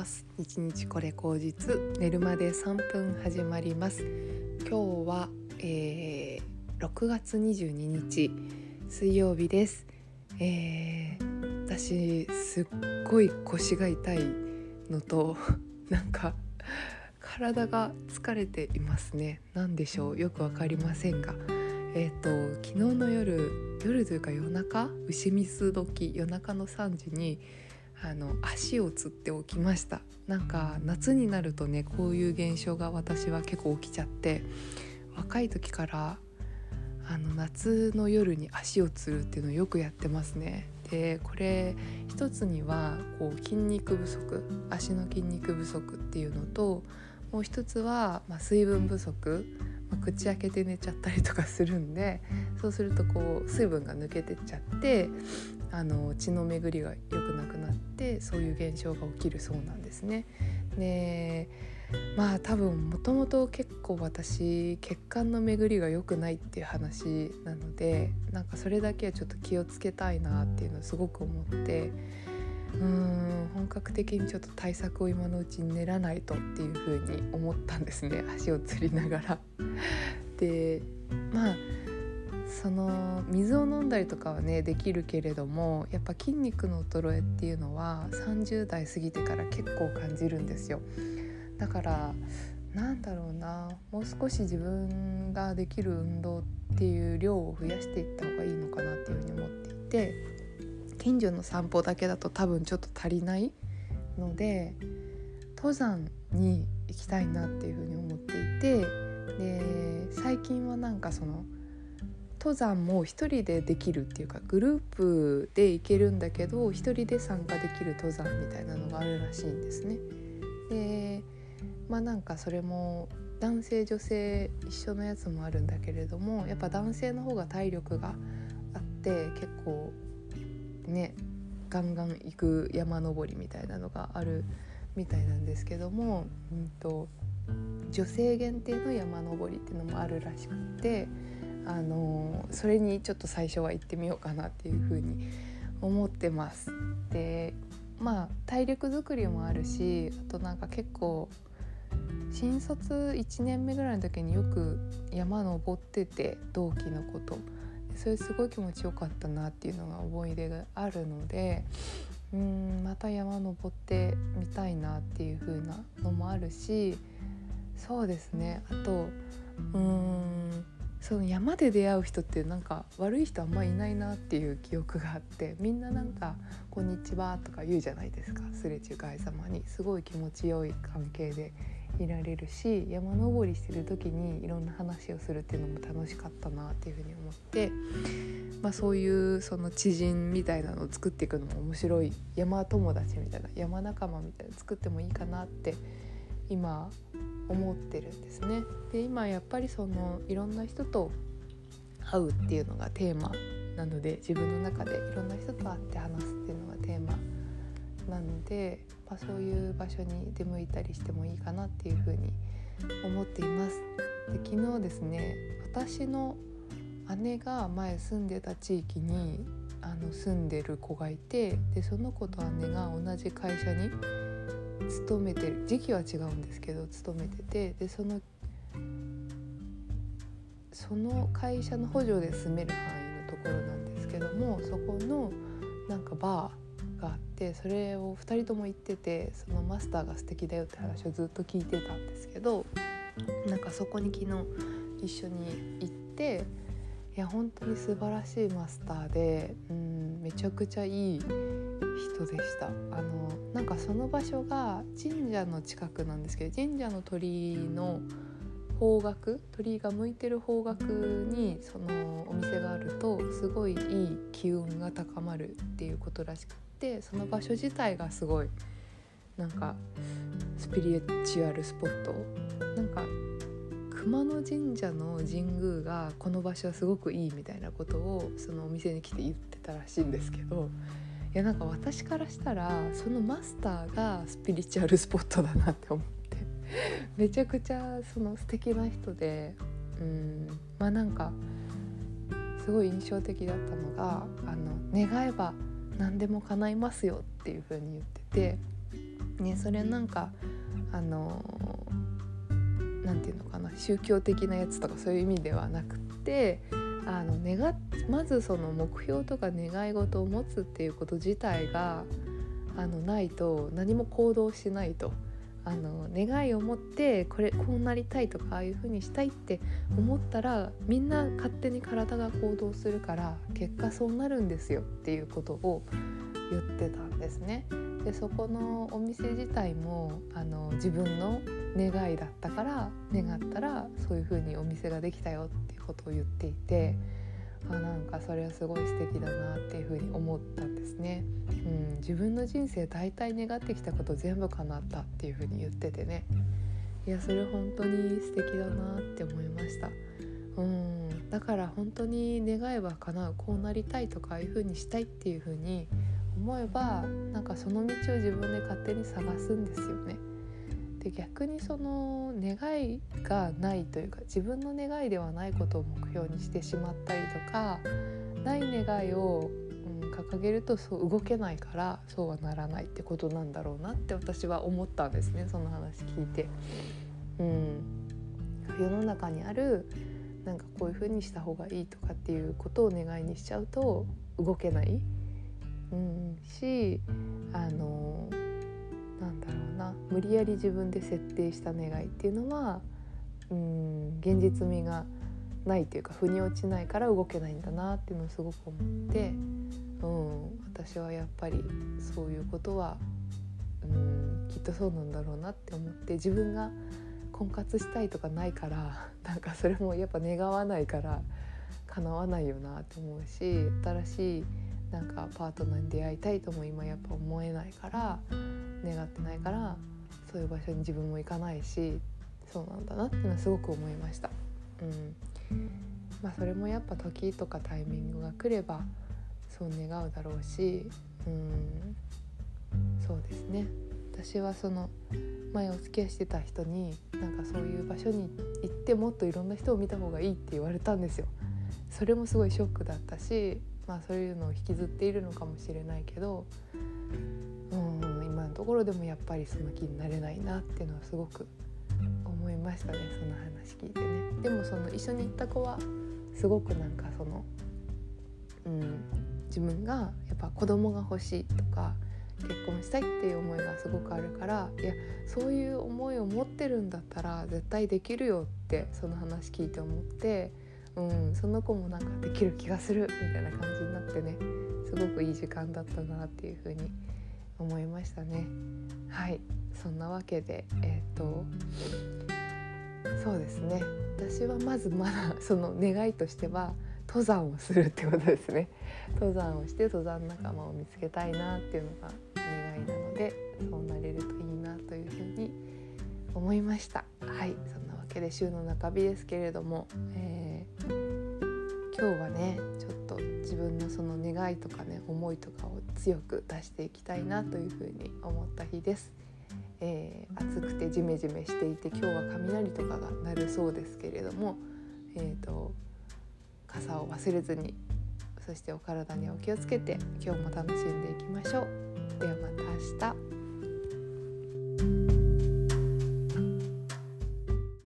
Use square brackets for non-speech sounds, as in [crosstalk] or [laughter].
ます。日日これ口実。寝るまで3分始まります。今日は、えー、6月22日。水曜日です、えー、私すっごい腰が痛いのと [laughs] なんか体が疲れていますね。何でしょう？よくわかりませんが。え、ー、と昨日の夜夜というか夜中？牛水時夜中の3時にあの足をつって起きました。なんか夏になるとねこういう現象が私は結構起きちゃって若い時からあの夏の夜に足をつるっていうのをよくやってますね。でこれ一つにはこう筋肉不足足の筋肉不足っていうのともう一つは、まあ、水分不足、まあ、口開けて寝ちゃったりとかするんでそうするとこう水分が抜けてっちゃってあの血の巡りが良くなくなってそういう現象が起きるそうなんですね。でまあ多分もともと結構私血管の巡りが良くないっていう話なのでなんかそれだけはちょっと気をつけたいなっていうのをすごく思ってうん本格的にちょっと対策を今のうちに練らないとっていうふうに思ったんですね足をつりながら。でまあその水を飲んだりとかはねできるけれどもやっぱ筋肉の衰えっていうのは30代過ぎてから結構感じるんですよ。だからなんだろうなもう少し自分ができる運動っていう量を増やしていった方がいいのかなっていうふうに思っていて近所の散歩だけだと多分ちょっと足りないので登山に行きたいなっていうふうに思っていてで最近はなんかその登山も一人でできるっていうかグループで行けるんだけど一人で参加できる登山みたいなのがあるらしいんですね。でまあなんかそれも男性女性一緒のやつもあるんだけれどもやっぱ男性の方が体力があって結構ねガンガン行く山登りみたいなのがあるみたいなんですけども、うんと、女性限定の山登りっていうのもあるらしくて。あのそれにちょっと最初は行ってみようかなっていうふうに思ってます。でまあ体力づくりもあるしあとなんか結構新卒1年目ぐらいの時によく山登ってて同期のことそれすごい気持ちよかったなっていうのが思い出があるのでうんまた山登ってみたいなっていう風なのもあるしそうですねあとうんその山で出会う人ってなんか悪い人あんまいないなっていう記憶があってみんななんか「こんにちは」とか言うじゃないですか。すれ違いざまにすごい気持ちよい関係でいられるし山登りしてる時にいろんな話をするっていうのも楽しかったなっていうふうに思って、まあ、そういうその知人みたいなのを作っていくのも面白い。山友達みたいな山仲間みたいなの作ってもいいかなって今思ってるんですね。で今やっぱりそのいろんな人と会うっていうのがテーマなので自分の中でいろんな人と会って話すっていうのがテーマなので、まあ、そういう場所に出向いたりしてもいいかなっていうふうに思っています。で昨日ですね私の姉が前住んでた地域にあの住んでる子がいてでその子と姉が同じ会社に勤めてる時期は違うんですけど勤めててでそのその会社の補助で住める範囲のところなんですけどもそこのなんかバーがあってそれを2人とも行っててそのマスターが素敵だよって話をずっと聞いてたんですけどなんかそこに昨日一緒に行っていや本当に素晴らしいマスターで、うん、めちゃくちゃいい人でした。あのなんかその場所が神社の近くなんですけど神社の鳥居の方角鳥居が向いてる方角にそのお店があるとすごいいい機運が高まるっていうことらしくってその場所自体がすごいなんかスピリチュアルスポット。なんか熊野神社の神宮がこの場所はすごくいいみたいなことをそのお店に来て言ってたらしいんですけどいやなんか私からしたらそのマスターがスピリチュアルスポットだなって思って。[laughs] めちゃくちゃその素敵な人でうん。まあなんかすごい印象的だったのが「あの願えば何でも叶いますよ」っていう風に言ってて。ねそれなんかあの何て言うのかな宗教的なやつとかそういう意味ではなくってあの願まずその目標とか願い事を持つっていうこと自体があのないと何も行動しないと。あの願いを持ってこれこうなりたいとかああいう風にしたいって思ったらみんな勝手に体が行動するから結果そうなるんですよっていうことを言ってたんですね。でそこのお店自体もあの自分の願いだったから願ったらそういう風にお店ができたよっことを言っていてあなんかそれはすごい素敵だなっていう風に思ったんですね。うん、自分の人生大体願ってきたこと全部叶ったっていう風に言っててねいやそれ本当に素敵だなって思いました。うん、だから本当に願えば叶うこうなりたいとかああいう風にしたいっていう風に思えばなんかその道を自分で勝手に探すんですよね。で逆にその願いがないというか自分の願いではないことを目標にしてしまったりとかない願いを、うん、掲げるとそう動けないからそうはならないってことなんだろうなって私は思ったんですねその話聞いて。うん、世の中にあるなんかこういう風にした方がいいとかっていうことを願いにしちゃうと動けない。うん、しあのなんだろうな。無理やり自分で設定した願いっていうのは、うん、現実味がないというか腑に落ちないから動けないんだなっていうのをすごく思って、うん、私はやっぱりそういうことは、うん、きっとそうなんだろうなって思って自分が婚活したいとかないから [laughs] なんかそれもやっぱ願わないから叶わないよなって思うし新しいなんかパートナーに出会いたいとも今やっぱ思えないから願ってないからそういう場所に自分も行かないしそうなんだなっていうのはすごく思いました。うんまあ、それもやっぱ時とかタイミングが来ればそう願うだろうし、うん、そうですね私はその前お付き合いしてた人になんかそういう場所に行ってもっといろんな人を見た方がいいって言われたんですよ。それもすごいショックだったしまあそういうのを引きずっているのかもしれないけどうん今のところでもやっぱりその気になれないなっていうのはすごく思いましたねその話聞いてね。でもその一緒に行った子はすごくなんかその、うん、自分がやっぱ子供が欲しいとか結婚したいっていう思いがすごくあるからいやそういう思いを持ってるんだったら絶対できるよってその話聞いて思ってうん、その子もなんかできる気がするみたいな感じになってねすごくいい時間だったなっていうふうに思いましたね。はいそんなわけでえっ、とそうですね。私はまずまだ [laughs] その願いとしては登山をするってことですね。登山をして登山仲間を見つけたいなっていうのが願いなのでそうなれるといいなというふうに思いました。はいそんなわけで週の中日ですけれども、えー、今日はねちょっと自分のその願いとかね思いとかを強く出していきたいなというふうに思った日です。えー、暑くてジメジメしていて今日は雷とかが鳴るそうですけれども、えーと傘を忘れずにそしてお体にお気をつけて今日も楽しんでいきましょう。ではまた明日。